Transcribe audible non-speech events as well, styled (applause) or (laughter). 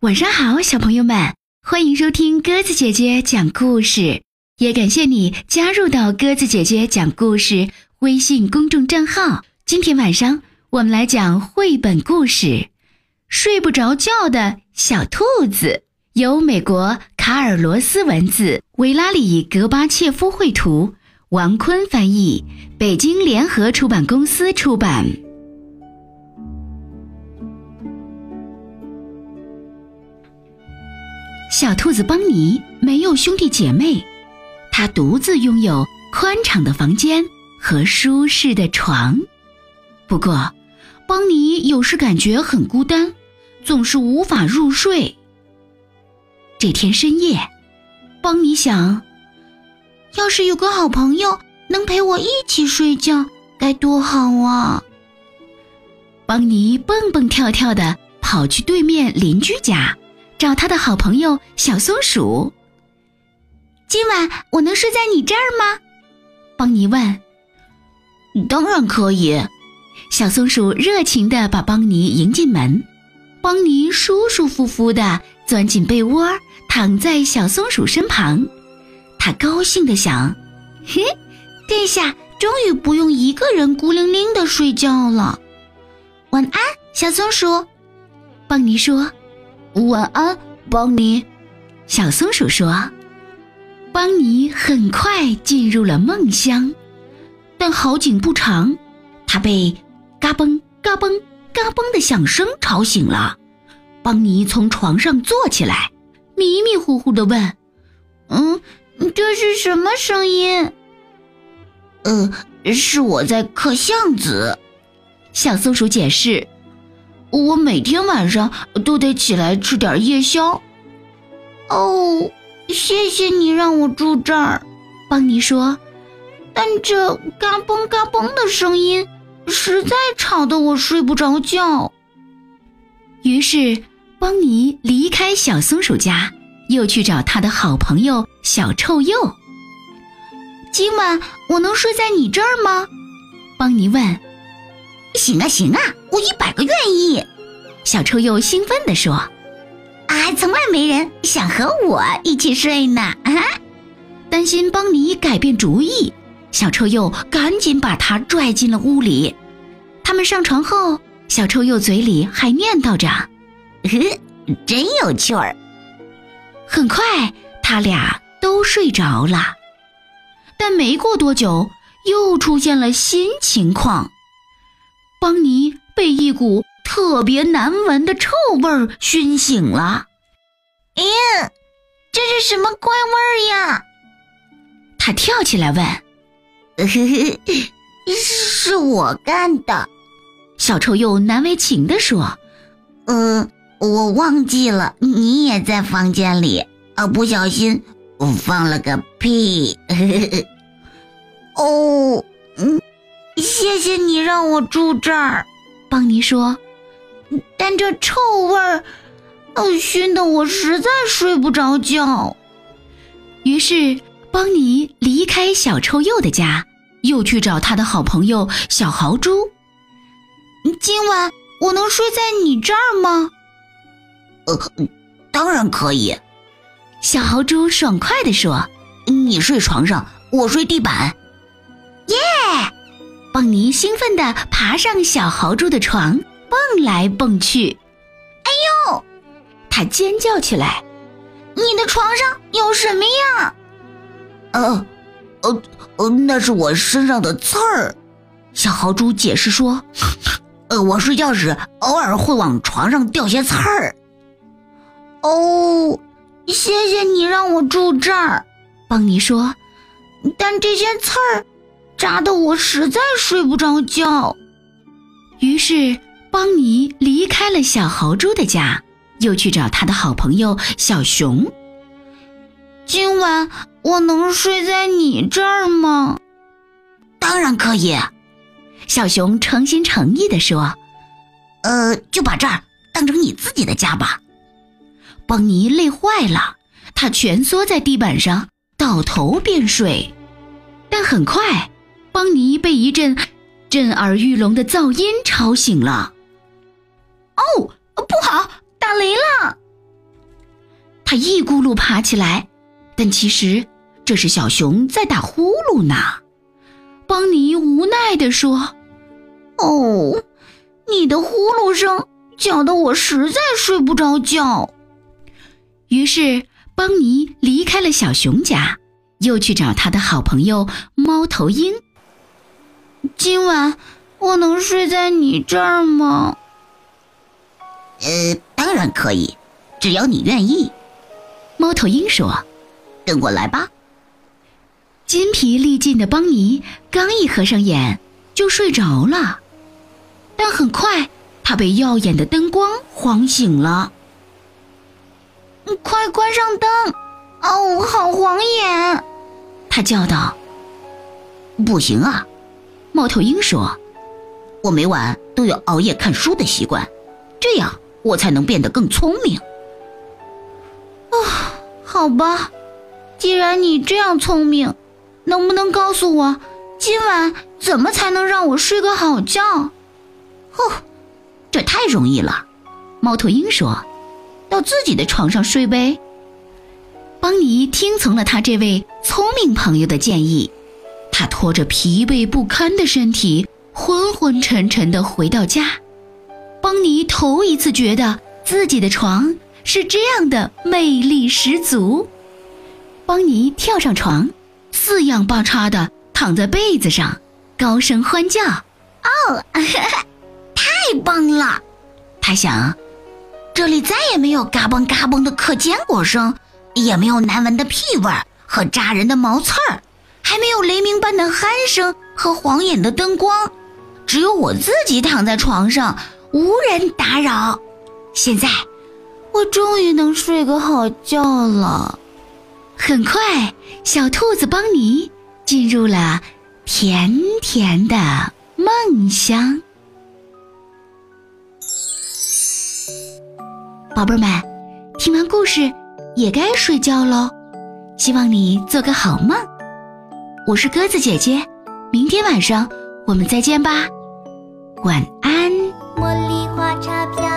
晚上好，小朋友们，欢迎收听鸽子姐姐讲故事，也感谢你加入到鸽子姐姐讲故事微信公众账号。今天晚上我们来讲绘本故事《睡不着觉的小兔子》，由美国卡尔罗斯文字，维拉里格巴切夫绘图，王坤翻译，北京联合出版公司出版。小兔子邦尼没有兄弟姐妹，他独自拥有宽敞的房间和舒适的床。不过，邦尼有时感觉很孤单，总是无法入睡。这天深夜，邦尼想：要是有个好朋友能陪我一起睡觉，该多好啊！邦尼蹦蹦跳跳地跑去对面邻居家。找他的好朋友小松鼠。今晚我能睡在你这儿吗？邦尼问。当然可以。小松鼠热情地把邦尼迎进门。邦尼舒舒服服地钻进被窝，躺在小松鼠身旁。他高兴地想：“嘿，(laughs) 这下终于不用一个人孤零零地睡觉了。”晚安，小松鼠。邦尼说。晚安，邦尼。小松鼠说：“邦尼很快进入了梦乡，但好景不长，他被嘎嘣嘎嘣嘎嘣的响声吵醒了。邦尼从床上坐起来，迷迷糊糊的问：‘嗯，这是什么声音？’呃，是我在刻橡子。”小松鼠解释。我每天晚上都得起来吃点夜宵。哦，谢谢你让我住这儿，邦尼说。但这嘎嘣嘎嘣的声音实在吵得我睡不着觉。于是，邦尼离开小松鼠家，又去找他的好朋友小臭鼬。今晚我能睡在你这儿吗？邦尼问。行啊行啊，我一百个愿意！小臭鼬兴奋地说：“啊从来没人想和我一起睡呢！”啊，担心邦尼改变主意，小臭鼬赶紧把他拽进了屋里。他们上床后，小臭鼬嘴里还念叨着：“真有趣儿。”很快，他俩都睡着了。但没过多久，又出现了新情况。邦尼被一股特别难闻的臭味儿熏醒了。咦，这是什么怪味儿呀？他跳起来问：“ (laughs) 是我干的。”小臭鼬难为情地说：“呃，我忘记了，你也在房间里，啊，不小心我放了个屁。(laughs) ”哦，嗯。谢谢你让我住这儿，邦尼说。但这臭味儿，呃，熏得我实在睡不着觉。于是，邦尼离开小臭鼬的家，又去找他的好朋友小豪猪。今晚我能睡在你这儿吗？呃，当然可以。小豪猪爽快地说：“你睡床上，我睡地板。”耶！邦尼兴奋地爬上小豪猪的床，蹦来蹦去。哎呦！他尖叫起来：“你的床上有什么呀？”“呃，呃，呃，那是我身上的刺儿。”小豪猪解释说：“呃，我睡觉时偶尔会往床上掉些刺儿。”“哦，谢谢你让我住这儿。”邦尼说，“但这些刺儿……”扎得我实在睡不着觉，于是邦尼离开了小豪猪的家，又去找他的好朋友小熊。今晚我能睡在你这儿吗？当然可以，小熊诚心诚意地说：“呃，就把这儿当成你自己的家吧。”邦尼累坏了，他蜷缩在地板上，倒头便睡，但很快。邦尼被一阵震耳欲聋的噪音吵醒了。哦，不好，打雷了！他一咕噜爬起来，但其实这是小熊在打呼噜呢。邦尼无奈地说：“哦，你的呼噜声搅得我实在睡不着觉。”于是，邦尼离开了小熊家，又去找他的好朋友猫头鹰。今晚我能睡在你这儿吗？呃，当然可以，只要你愿意。猫头鹰说：“跟我来吧。”筋疲力尽的邦尼刚一合上眼，就睡着了。但很快，他被耀眼的灯光晃醒了。快关上灯！哦，好晃眼！他叫道。不行啊，猫头鹰说：“我每晚都有熬夜看书的习惯，这样。”我才能变得更聪明。啊，好吧，既然你这样聪明，能不能告诉我，今晚怎么才能让我睡个好觉？哦，这太容易了。猫头鹰说：“到自己的床上睡呗。”邦尼听从了他这位聪明朋友的建议，他拖着疲惫不堪的身体，昏昏沉沉地回到家。邦尼头一次觉得自己的床是这样的魅力十足。邦尼跳上床，四仰八叉地躺在被子上，高声欢叫：“哦，(laughs) 太棒了！”他想，这里再也没有嘎嘣嘎嘣的嗑坚果声，也没有难闻的屁味儿和扎人的毛刺儿，还没有雷鸣般的鼾声和晃眼的灯光，只有我自己躺在床上。无人打扰，现在我终于能睡个好觉了。很快，小兔子邦尼进入了甜甜的梦乡。宝贝们，听完故事也该睡觉喽，希望你做个好梦。我是鸽子姐姐，明天晚上我们再见吧，晚安。茉莉花茶飘。